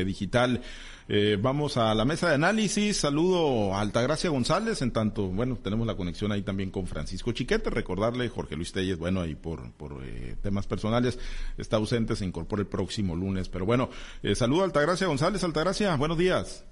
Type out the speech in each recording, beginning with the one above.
digital. Eh, vamos a la mesa de análisis. Saludo a Altagracia González. En tanto, bueno, tenemos la conexión ahí también con Francisco Chiquete. Recordarle, Jorge Luis Telles, bueno, ahí por, por eh, temas personales está ausente, se incorpora el próximo lunes. Pero bueno, eh, saludo a Altagracia González. Altagracia, buenos días.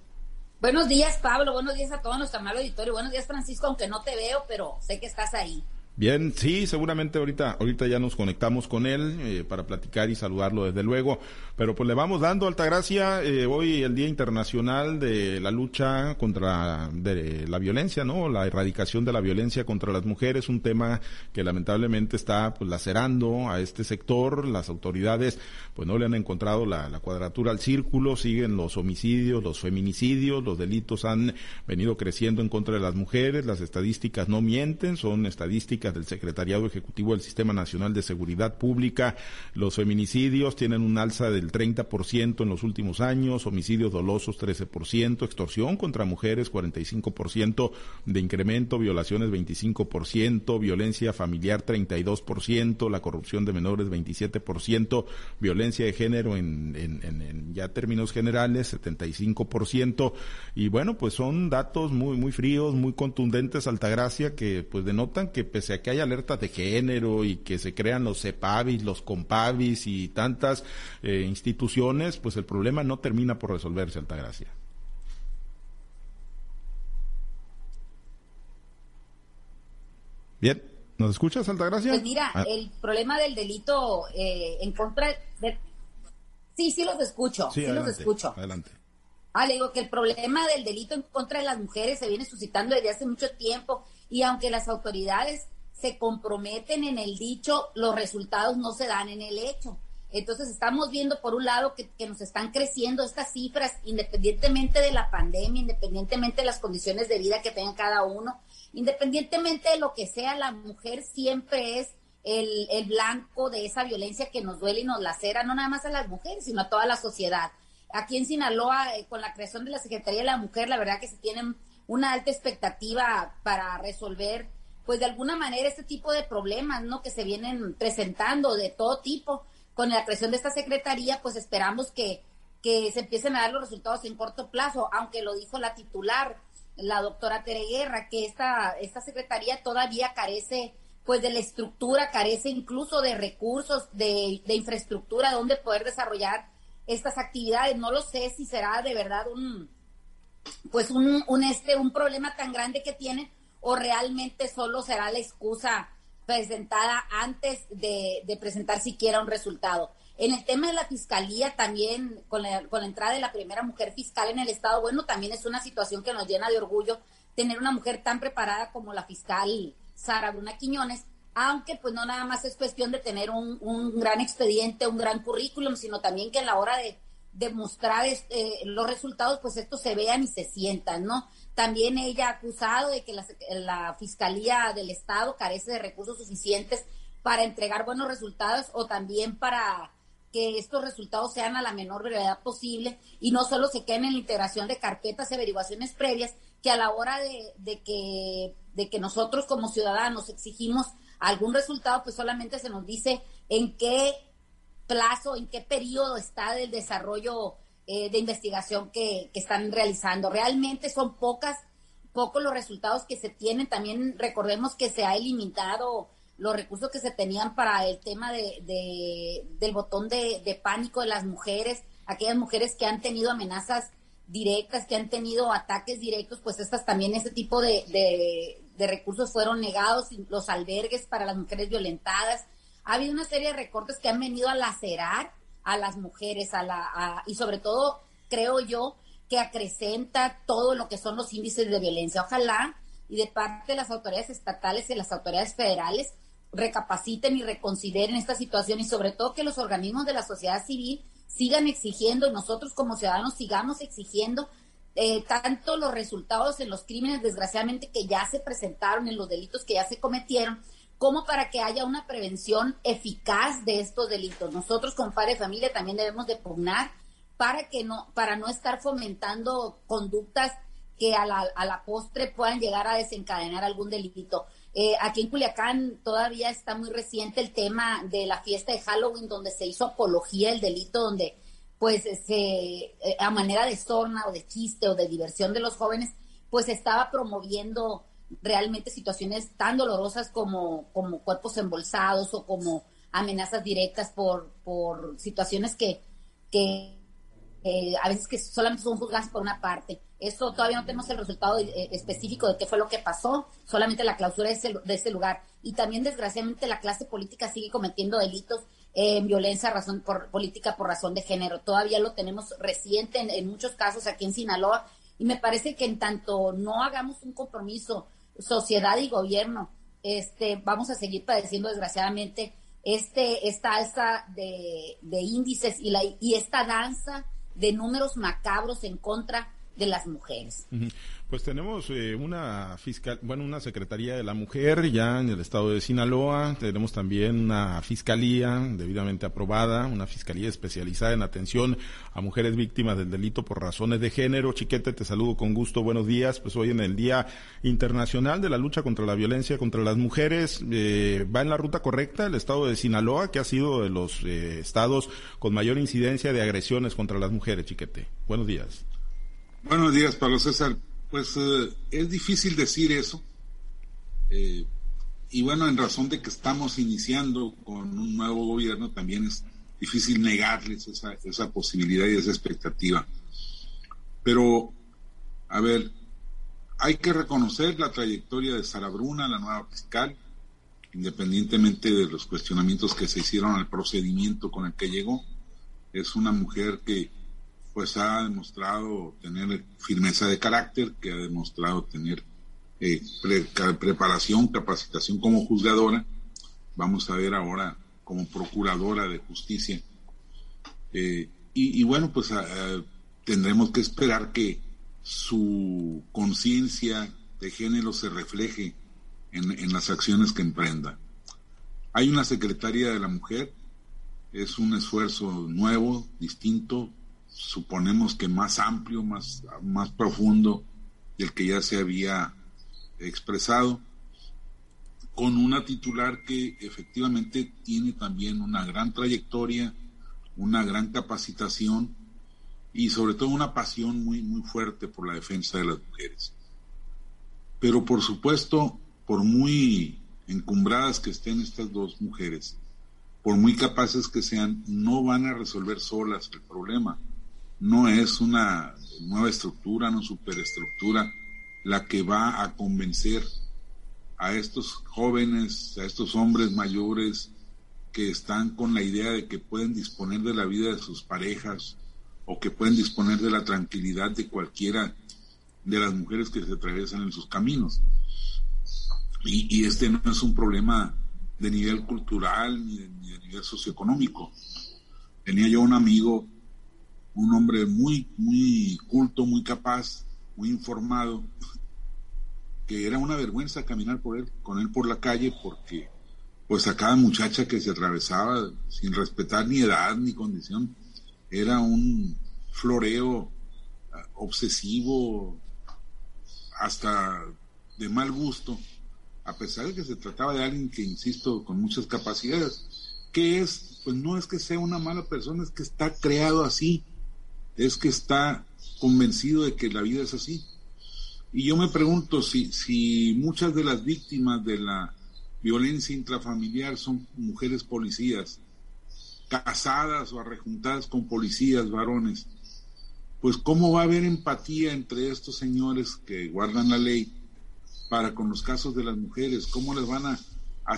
Buenos días, Pablo. Buenos días a todos nuestro amable auditorio. Buenos días, Francisco, aunque no te veo, pero sé que estás ahí. Bien, sí, seguramente ahorita, ahorita ya nos conectamos con él eh, para platicar y saludarlo desde luego. Pero pues le vamos dando Altagracia eh, hoy el Día Internacional de la lucha contra de la violencia, ¿no? La erradicación de la violencia contra las mujeres, un tema que lamentablemente está pues lacerando a este sector. Las autoridades pues no le han encontrado la, la cuadratura al círculo, siguen los homicidios, los feminicidios, los delitos han venido creciendo en contra de las mujeres, las estadísticas no mienten, son estadísticas del Secretariado Ejecutivo del Sistema Nacional de Seguridad Pública. Los feminicidios tienen un alza del 30% en los últimos años, homicidios dolosos 13%, extorsión contra mujeres 45% de incremento, violaciones 25%, violencia familiar 32%, la corrupción de menores 27%, violencia de género en, en, en ya términos generales 75%. Y bueno, pues son datos muy, muy fríos, muy contundentes, Altagracia, que pues denotan que pese que hay alertas de género y que se crean los CEPAVIS, los COMPAVIS y tantas eh, instituciones, pues el problema no termina por resolverse, Altagracia. Bien, ¿nos escuchas, Altagracia? Pues mira, ah. el problema del delito eh, en contra de... Sí, sí los escucho, sí, los escucho. Adelante. Ah, le digo que el problema del delito en contra de las mujeres se viene suscitando desde hace mucho tiempo y aunque las autoridades se comprometen en el dicho, los resultados no se dan en el hecho. Entonces estamos viendo por un lado que, nos están creciendo estas cifras independientemente de la pandemia, independientemente de las condiciones de vida que tengan cada uno, independientemente de lo que sea, la mujer siempre es el, el blanco de esa violencia que nos duele y nos lacera, no nada más a las mujeres, sino a toda la sociedad. Aquí en Sinaloa, eh, con la creación de la Secretaría de la Mujer, la verdad que se tienen una alta expectativa para resolver pues de alguna manera este tipo de problemas, ¿no? Que se vienen presentando de todo tipo. Con la creación de esta secretaría, pues esperamos que, que se empiecen a dar los resultados en corto plazo, aunque lo dijo la titular, la doctora Tere Guerra, que esta, esta secretaría todavía carece pues de la estructura, carece incluso de recursos, de, de infraestructura donde poder desarrollar estas actividades. No lo sé si será de verdad un pues un, este un problema tan grande que tienen o realmente solo será la excusa presentada antes de, presentar siquiera un resultado. En el tema de la fiscalía, también con la, con la entrada de la primera mujer fiscal en el Estado, bueno, también es una situación que nos llena de orgullo tener una mujer tan preparada como la fiscal Sara Bruna Quiñones, aunque pues no nada más es cuestión de tener un, gran expediente, un gran currículum, sino también que a la hora de demostrar este, los resultados, pues estos se vean y se sientan, ¿no? También ella ha acusado de que la, Fiscalía del Estado carece de recursos suficientes para entregar buenos resultados o también para que estos resultados sean a la menor brevedad posible y no solo se queden en la integración de carpetas y averiguaciones previas, que a la hora de, de, que, de que nosotros como ciudadanos exigimos algún resultado, pues solamente se nos dice en qué plazo, en qué periodo está del desarrollo eh, de investigación que, están realizando. Realmente son pocas, pocos los resultados que se tienen. También recordemos que se ha eliminado los recursos que se tenían para el tema de, del botón de, pánico de las mujeres, aquellas mujeres que han tenido amenazas directas, que han tenido ataques directos, pues estas también, ese tipo de, de recursos fueron negados, los albergues para las mujeres violentadas, ha habido una serie de recortes que han venido a lacerar a las mujeres a la, y sobre todo creo yo que acrecenta todo lo que son los índices de violencia. Ojalá y de parte de las autoridades estatales y las autoridades federales recapaciten y reconsideren esta situación y sobre todo que los organismos de la sociedad civil sigan exigiendo y nosotros como ciudadanos sigamos exigiendo eh, tanto los resultados en los crímenes desgraciadamente que ya se presentaron, en los delitos que ya se cometieron, como para que haya una prevención eficaz de estos delitos. Nosotros como padre familia también debemos de pugnar para que no, para no estar fomentando conductas que a la, a la postre puedan llegar a desencadenar algún delito. Eh, aquí en Culiacán todavía está muy reciente el tema de la fiesta de Halloween, donde se hizo apología del delito, donde pues se, eh, a manera de sorna o de chiste o de diversión de los jóvenes, pues estaba promoviendo realmente situaciones tan dolorosas como, como cuerpos embolsados o como amenazas directas por, por situaciones que, que eh, a veces que solamente son juzgadas por una parte. Eso todavía no tenemos el resultado eh, específico de qué fue lo que pasó, solamente la clausura de ese, de ese lugar. Y también, desgraciadamente, la clase política sigue cometiendo delitos en violencia razón por, política por razón de género. Todavía lo tenemos reciente en, en, muchos casos aquí en Sinaloa y me parece que en tanto no hagamos un compromiso sociedad y gobierno, este, vamos a seguir padeciendo desgraciadamente este, esta alza de, de índices y, la, y esta danza de números macabros en contra de las mujeres. Pues tenemos eh, una fiscal, bueno, una secretaría de la mujer ya en el estado de Sinaloa. Tenemos también una fiscalía debidamente aprobada, una fiscalía especializada en atención a mujeres víctimas del delito por razones de género. Chiquete, te saludo con gusto. Buenos días. Pues hoy en el Día Internacional de la Lucha contra la Violencia contra las Mujeres eh, va en la ruta correcta el estado de Sinaloa, que ha sido de los eh, estados con mayor incidencia de agresiones contra las mujeres. Chiquete, buenos días. Buenos días, Pablo César. Pues eh, es difícil decir eso. Eh, y bueno, en razón de que estamos iniciando con un nuevo gobierno, también es difícil negarles esa, esa posibilidad y esa expectativa. Pero, a ver, hay que reconocer la trayectoria de Sara Bruna, la nueva fiscal, independientemente de los cuestionamientos que se hicieron al procedimiento con el que llegó. Es una mujer que pues ha demostrado tener firmeza de carácter, que ha demostrado tener eh, preparación, capacitación como juzgadora. Vamos a ver ahora como procuradora de justicia. Eh, y, bueno, pues tendremos que esperar que su conciencia de género se refleje en, en las acciones que emprenda. Hay una secretaria de la mujer, es un esfuerzo nuevo, distinto, suponemos que más amplio, más, más profundo del que ya se había expresado, con una titular que efectivamente tiene también una gran trayectoria, una gran capacitación y sobre todo una pasión muy, muy fuerte por la defensa de las mujeres. Pero por supuesto, por muy encumbradas que estén estas dos mujeres, por muy capaces que sean, no van a resolver solas el problema no es una nueva estructura, no superestructura, la que va a convencer a estos jóvenes, a estos hombres mayores que están con la idea de que pueden disponer de la vida de sus parejas o que pueden disponer de la tranquilidad de cualquiera de las mujeres que se atraviesan en sus caminos. Y, este no es un problema de nivel cultural ni de, ni de nivel socioeconómico. Tenía yo un amigo un hombre muy, muy culto, muy capaz, muy informado, que era una vergüenza caminar por él, con él por la calle porque pues a cada muchacha que se atravesaba sin respetar ni edad ni condición, era un floreo ah, obsesivo hasta de mal gusto, a pesar de que se trataba de alguien que, insisto, con muchas capacidades, que es, pues no es que sea una mala persona, es que está creado así, es que está convencido de que la vida es así. Y yo me pregunto si, si muchas de las víctimas de la violencia intrafamiliar son mujeres policías, casadas o arrejuntadas con policías varones, pues cómo va a haber empatía entre estos señores que guardan la ley para con los casos de las mujeres, cómo les van a,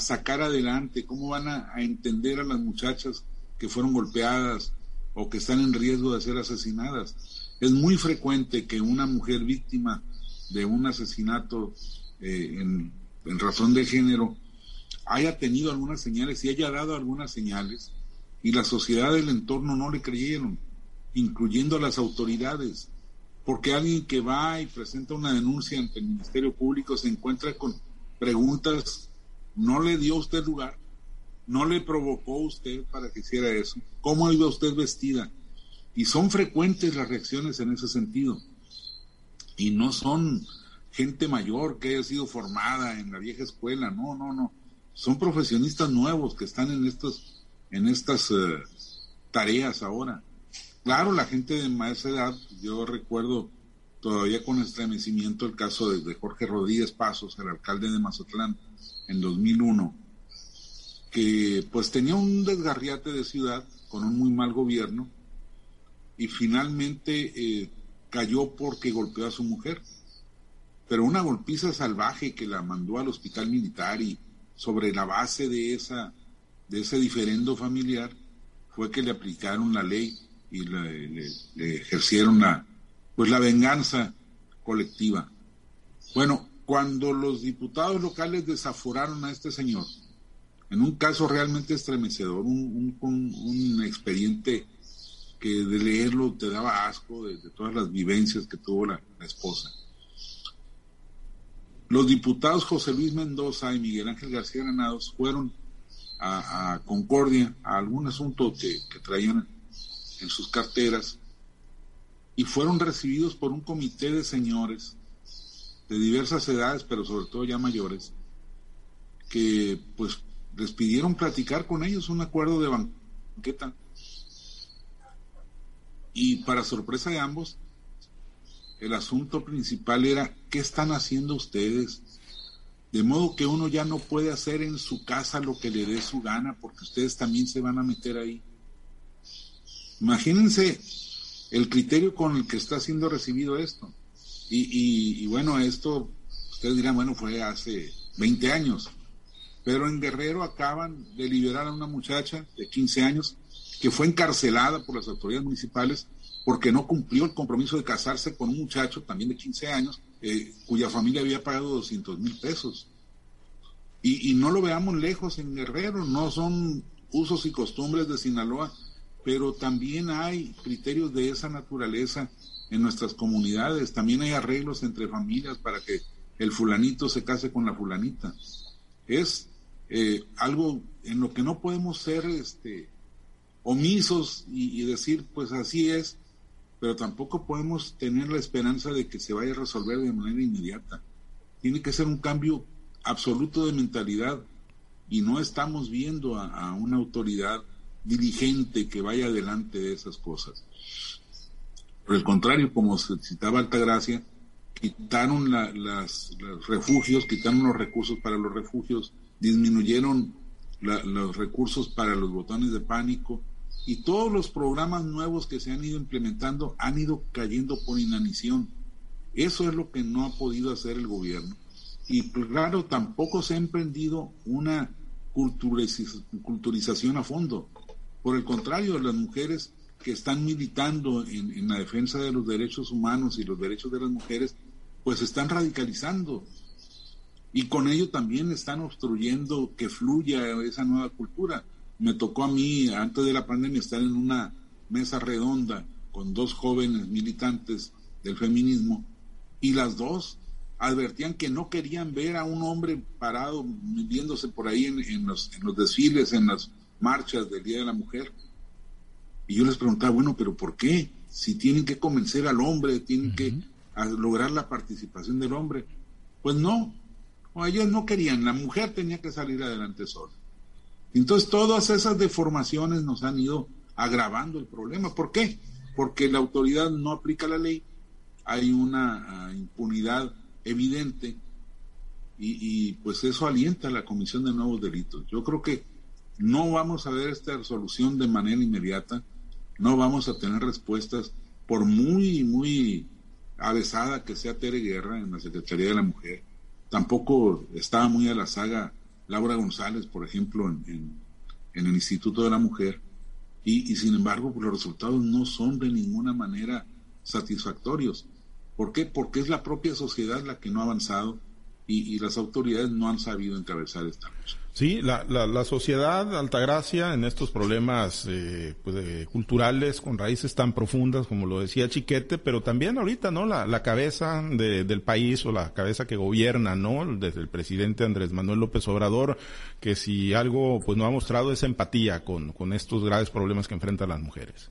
sacar adelante, cómo van a entender a las muchachas que fueron golpeadas, o que están en riesgo de ser asesinadas. Es muy frecuente que una mujer víctima de un asesinato eh, en, razón de género haya tenido algunas señales y haya dado algunas señales y la sociedad del entorno no le creyeron, incluyendo las autoridades, porque alguien que va y presenta una denuncia ante el Ministerio Público se encuentra con preguntas, ¿no le dio usted lugar? ¿No le provocó usted para que hiciera eso? ¿Cómo iba usted vestida? Y son frecuentes las reacciones en ese sentido. Y no son gente mayor que haya sido formada en la vieja escuela, no, no, no. Son profesionistas nuevos que están en estos, en estas eh, tareas ahora. claro, la gente de más edad, yo recuerdo todavía con estremecimiento el caso de, Jorge Rodríguez Pasos, el alcalde de Mazatlán, en 2001, que pues tenía un desgarriate de ciudad con un muy mal gobierno y finalmente eh, cayó porque golpeó a su mujer. Pero una golpiza salvaje que la mandó al hospital militar y sobre la base de esa de ese diferendo familiar fue que le aplicaron la ley y le, le ejercieron la, pues la venganza colectiva. Bueno, cuando los diputados locales desaforaron a este señor, en un caso realmente estremecedor, un, un, expediente que de leerlo te daba asco de, todas las vivencias que tuvo la, esposa. Los diputados José Luis Mendoza y Miguel Ángel García Granados fueron a, Concordia a algún asunto que, que traían en sus carteras y fueron recibidos por un comité de señores de diversas edades, pero sobre todo ya mayores, que pues les pidieron platicar con ellos un acuerdo de banqueta. Y para sorpresa de ambos, el asunto principal era, ¿qué están haciendo ustedes? De modo que uno ya no puede hacer en su casa lo que le dé su gana, porque ustedes también se van a meter ahí. Imagínense el criterio con el que está siendo recibido esto. Y, bueno, esto, ustedes dirán, bueno, fue hace 20 años, pero en Guerrero acaban de liberar a una muchacha de 15 años que fue encarcelada por las autoridades municipales porque no cumplió el compromiso de casarse con un muchacho también de 15 años, eh, cuya familia había pagado 200 mil pesos. Y, y no lo veamos lejos en Guerrero, no son usos y costumbres de Sinaloa pero también hay criterios de esa naturaleza en nuestras comunidades, también hay arreglos entre familias para que el fulanito se case con la fulanita. Es eh, algo en lo que no podemos ser este, omisos y, decir, pues así es, pero tampoco podemos tener la esperanza de que se vaya a resolver de manera inmediata. Tiene que ser un cambio absoluto de mentalidad y no estamos viendo a una autoridad dirigente que vaya adelante de esas cosas. Por el contrario, como se citaba Altagracia, quitaron los refugios, quitaron los recursos para los refugios, disminuyeron los recursos para los botones de pánico y todos los programas nuevos que se han ido implementando han ido cayendo por inanición. Eso es lo que no ha podido hacer el gobierno. Y pues, claro, tampoco se ha emprendido una culturización a fondo. Por el contrario, las mujeres que están militando en, la defensa de los derechos humanos y los derechos de las mujeres, pues están radicalizando. Y con ello también están obstruyendo que fluya esa nueva cultura. Me tocó a mí, antes de la pandemia, estar en una mesa redonda con dos jóvenes militantes del feminismo y las dos advertían que no querían ver a un hombre parado viéndose por ahí en, los, en los desfiles, en las marchas del Día de la Mujer. Y yo les preguntaba, bueno, pero ¿por qué? Si tienen que convencer al hombre, tienen que lograr la participación del hombre. Pues no, o ellos no querían, la mujer tenía que salir adelante sola. Entonces todas esas deformaciones nos han ido agravando el problema. ¿Por qué? Porque la autoridad no aplica la ley, hay una ah, impunidad evidente y, y, pues eso alienta la comisión de nuevos delitos. Yo creo que no vamos a ver esta resolución de manera inmediata, no vamos a tener respuestas por muy, muy avesada que sea Tere Guerra en la Secretaría de la Mujer. Tampoco estaba muy a la saga Laura González, por ejemplo, en, el Instituto de la Mujer. Y, sin embargo, pues, los resultados no son de ninguna manera satisfactorios. ¿Por qué? Porque es la propia sociedad la que no ha avanzado y, y las autoridades no han sabido encabezar esta lucha. Sí, la, la, la, sociedad Altagracia en estos problemas eh, pues, culturales con raíces tan profundas como lo decía Chiquete, pero también ahorita, ¿no? La, la cabeza de, del país o la cabeza que gobierna, ¿no? Desde el presidente Andrés Manuel López Obrador, que si algo pues no ha mostrado es empatía con, con estos graves problemas que enfrentan las mujeres.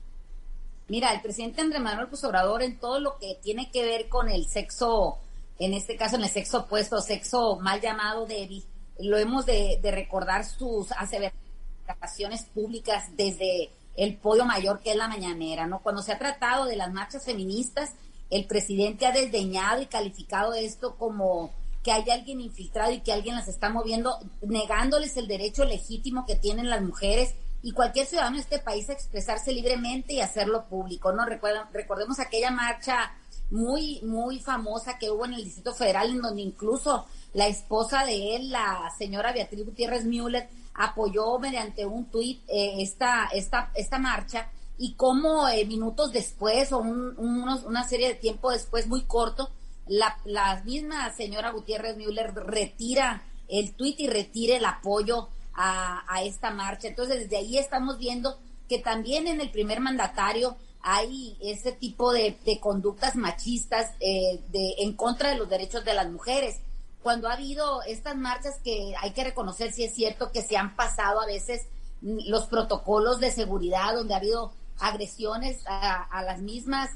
Mira, el presidente Andrés Manuel López Obrador en todo lo que tiene que ver con el sexo, en este caso en el sexo opuesto, sexo mal llamado débil, lo hemos de, recordar sus aseveraciones públicas desde el podio mayor que es la mañanera, ¿no? Cuando se ha tratado de las marchas feministas, el presidente ha desdeñado y calificado esto como que hay alguien infiltrado y que alguien las está moviendo, negándoles el derecho legítimo que tienen las mujeres y cualquier ciudadano de este país a expresarse libremente y hacerlo público, ¿no? recordemos aquella marcha muy, muy famosa que hubo en el Distrito Federal, en donde incluso la esposa de él, la señora Beatriz Gutiérrez Müller, apoyó mediante un tuit eh, esta, esta, esta marcha y como eh, minutos después o una serie de tiempo después muy corto, la, la misma señora Gutiérrez Müller retira el tuit y retira el apoyo a, a, esta marcha. Entonces, desde ahí estamos viendo que también en el primer mandatario hay ese tipo de, conductas machistas eh, de, en contra de los derechos de las mujeres. Cuando ha habido estas marchas que hay que reconocer si es cierto que se han pasado a veces los protocolos de seguridad, donde ha habido agresiones a, las mismas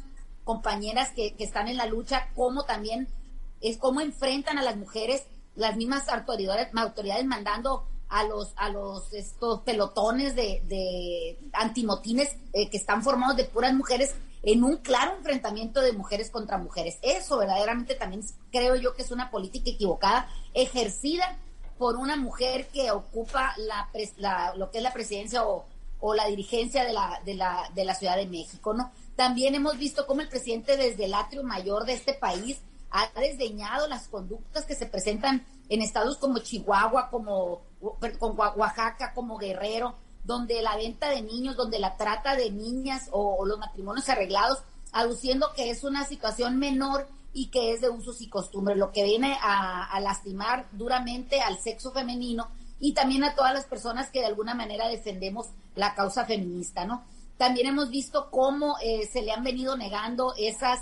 compañeras que, están en la lucha, como también es cómo enfrentan a las mujeres las mismas autoridades, autoridades mandando a los a los estos pelotones de, de antimotines eh, que están formados de puras mujeres en un claro enfrentamiento de mujeres contra mujeres. Eso verdaderamente también creo yo que es una política equivocada, ejercida por una mujer que ocupa la, lo que es la presidencia o, la dirigencia de la, de, la, de la Ciudad de México, ¿no? También hemos visto cómo el presidente desde el atrio mayor de este país ha desdeñado las conductas que se presentan en estados como Chihuahua, como con Oaxaca, como Guerrero, donde la venta de niños, donde la trata de niñas o, los matrimonios arreglados, aduciendo que es una situación menor y que es de usos y costumbres, lo que viene a, lastimar duramente al sexo femenino y también a todas las personas que de alguna manera defendemos la causa feminista, ¿no? También hemos visto cómo eh, se le han venido negando esas,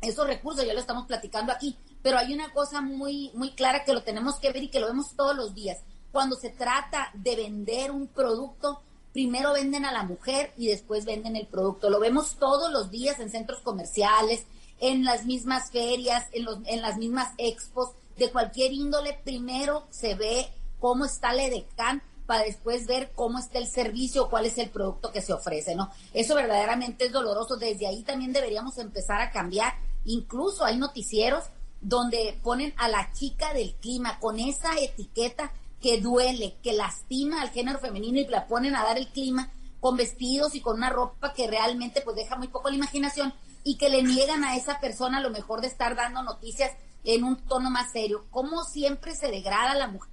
esos recursos, ya lo estamos platicando aquí, pero hay una cosa muy, muy clara que lo tenemos que ver y que lo vemos todos los días cuando se trata de vender un producto, primero venden a la mujer y después venden el producto. Lo vemos todos los días en centros comerciales, en las mismas ferias, en, los, las mismas expos, de cualquier índole. Primero se ve cómo está la EDECAN para después ver cómo está el servicio, cuál es el producto que se ofrece, ¿no? Eso verdaderamente es doloroso. Desde ahí también deberíamos empezar a cambiar. Incluso hay noticieros donde ponen a la chica del clima con esa etiqueta que duele, que lastima al género femenino y la ponen a dar el clima con vestidos y con una ropa que realmente pues deja muy poco la imaginación y que le niegan a esa persona lo mejor de estar dando noticias en un tono más serio. Como siempre se degrada la mujer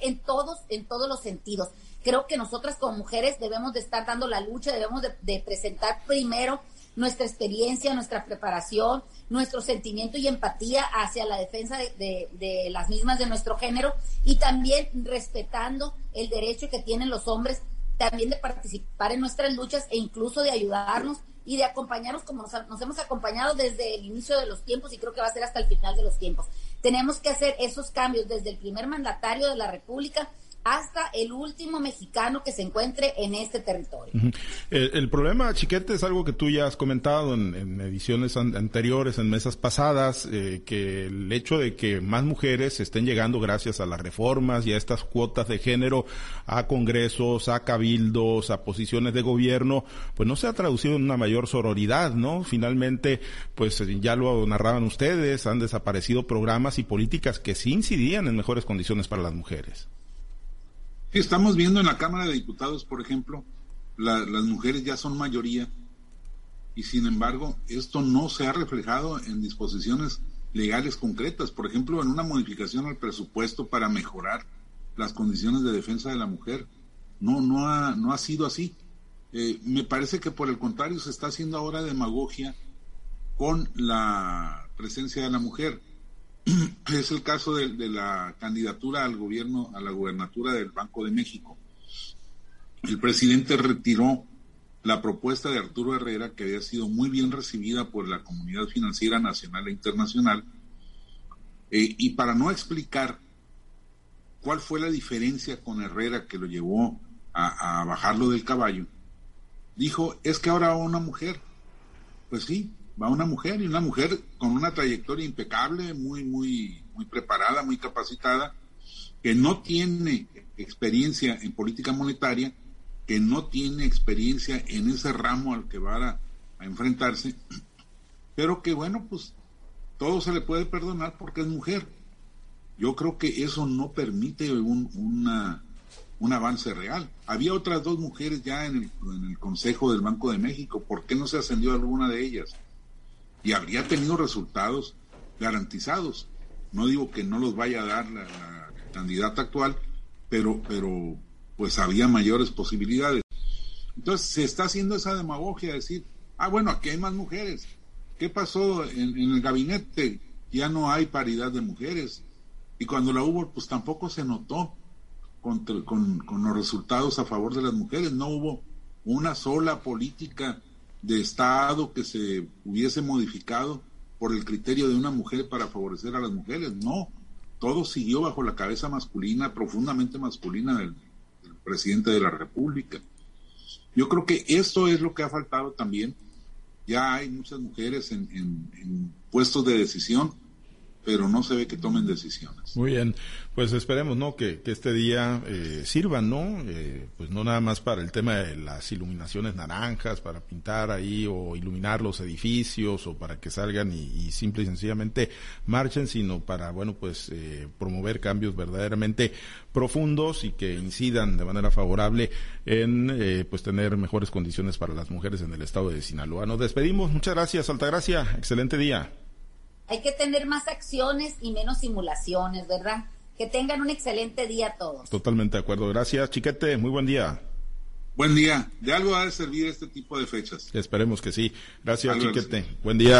en todos, en todos los sentidos. Creo que nosotras como mujeres debemos de estar dando la lucha, debemos de presentar primero nuestra experiencia, nuestra preparación, nuestro sentimiento y empatía hacia la defensa de, las mismas de nuestro género y también respetando el derecho que tienen los hombres también de participar en nuestras luchas e incluso de ayudarnos y de acompañarnos como nos, nos, hemos acompañado desde el inicio de los tiempos y creo que va a ser hasta el final de los tiempos. Tenemos que hacer esos cambios desde el primer mandatario de la República hasta el último mexicano que se encuentre en este territorio. el, problema, Chiquete, es algo que tú ya has comentado en, ediciones anteriores, en mesas pasadas, eh, que el hecho de que más mujeres estén llegando gracias a las reformas y a estas cuotas de género a congresos, a cabildos, a posiciones de gobierno, pues no se ha traducido en una mayor sororidad, ¿no? Finalmente, pues ya lo narraban ustedes, han desaparecido programas y políticas que sí incidían en mejores condiciones para las mujeres. Estamos viendo en la Cámara de Diputados, por ejemplo, las mujeres ya son mayoría y sin embargo esto no se ha reflejado en disposiciones legales concretas, por ejemplo, en una modificación al presupuesto para mejorar las condiciones de defensa de la mujer. No, no ha, no ha sido así. Eh, me parece que por el contrario se está haciendo ahora demagogia con la presencia de la mujer. es el caso de, la candidatura al gobierno, a la gubernatura del Banco de México. El presidente retiró la propuesta de Arturo Herrera, que había sido muy bien recibida por la comunidad financiera nacional e internacional, eh, y para no explicar cuál fue la diferencia con Herrera que lo llevó a, a bajarlo del caballo, dijo, es que ahora una mujer. Pues sí, va una mujer y una mujer con una trayectoria impecable, muy, muy, muy preparada, muy capacitada, que no tiene experiencia en política monetaria, que no tiene experiencia en ese ramo al que va a, enfrentarse, pero que bueno, pues todo se le puede perdonar porque es mujer. Yo creo que eso no permite un, una, un avance real. Había otras dos mujeres ya en el, en el, Consejo del Banco de México. ¿Por qué no se ascendió alguna de ellas? Y habría tenido resultados garantizados. No digo que no los vaya a dar la, candidata actual, pero, pero pues había mayores posibilidades. Entonces se está haciendo esa demagogia, decir, ah, bueno, aquí hay más mujeres. ¿Qué pasó en, el gabinete? Ya no hay paridad de mujeres y cuando la hubo, pues tampoco se notó con, con, los resultados a favor de las mujeres. No hubo una sola política de Estado que se hubiese modificado por el criterio de una mujer para favorecer a las mujeres. No, todo siguió bajo la cabeza masculina, profundamente masculina del, presidente de la República. Yo creo que esto es lo que ha faltado también. Ya hay muchas mujeres en, en puestos de decisión pero no se ve que tomen decisiones. Muy bien, pues esperemos, ¿no? Que, que este día eh, sirva, ¿no? Eh, pues no nada más para el tema de las iluminaciones naranjas, para pintar ahí o iluminar los edificios o para que salgan y, simple y sencillamente marchen, sino para, bueno, pues eh, promover cambios verdaderamente profundos y que incidan de manera favorable en, eh, pues tener mejores condiciones para las mujeres en el estado de Sinaloa. Nos despedimos, muchas gracias, Altagracia, excelente día. Hay que tener más acciones y menos simulaciones, ¿verdad? Que tengan un excelente día todos. Totalmente de acuerdo. Gracias, Chiquete. Muy buen día. Buen día. De algo ha de servir este tipo de fechas. Esperemos que sí. Gracias, Chiquete. Buen día.